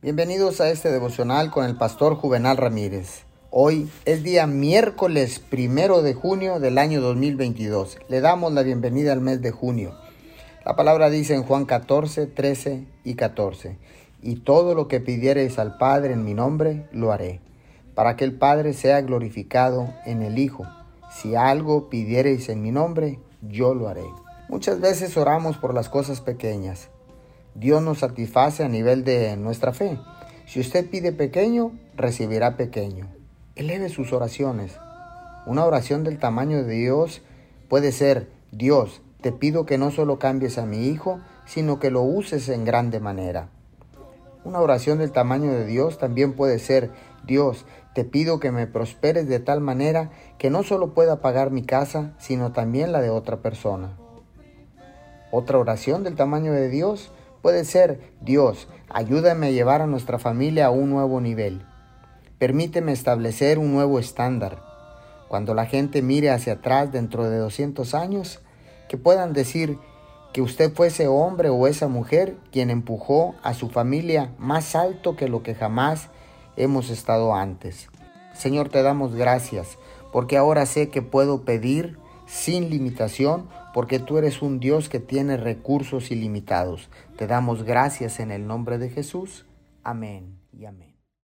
Bienvenidos a este devocional con el pastor Juvenal Ramírez. Hoy es día miércoles primero de junio del año 2022. Le damos la bienvenida al mes de junio. La palabra dice en Juan 14, 13 y 14, y todo lo que pidiereis al Padre en mi nombre, lo haré, para que el Padre sea glorificado en el Hijo. Si algo pidiereis en mi nombre, yo lo haré. Muchas veces oramos por las cosas pequeñas Dios nos satisface a nivel de nuestra fe. Si usted pide pequeño, recibirá pequeño. Eleve sus oraciones. Una oración del tamaño de Dios puede ser, Dios, te pido que no solo cambies a mi hijo, sino que lo uses en grande manera. Una oración del tamaño de Dios también puede ser, Dios, te pido que me prosperes de tal manera que no solo pueda pagar mi casa, sino también la de otra persona. Otra oración del tamaño de Dios Puede ser, Dios, ayúdame a llevar a nuestra familia a un nuevo nivel. Permíteme establecer un nuevo estándar. Cuando la gente mire hacia atrás dentro de 200 años, que puedan decir que usted fue ese hombre o esa mujer quien empujó a su familia más alto que lo que jamás hemos estado antes. Señor, te damos gracias porque ahora sé que puedo pedir sin limitación porque tú eres un Dios que tiene recursos ilimitados. Te damos gracias en el nombre de Jesús. Amén y amén.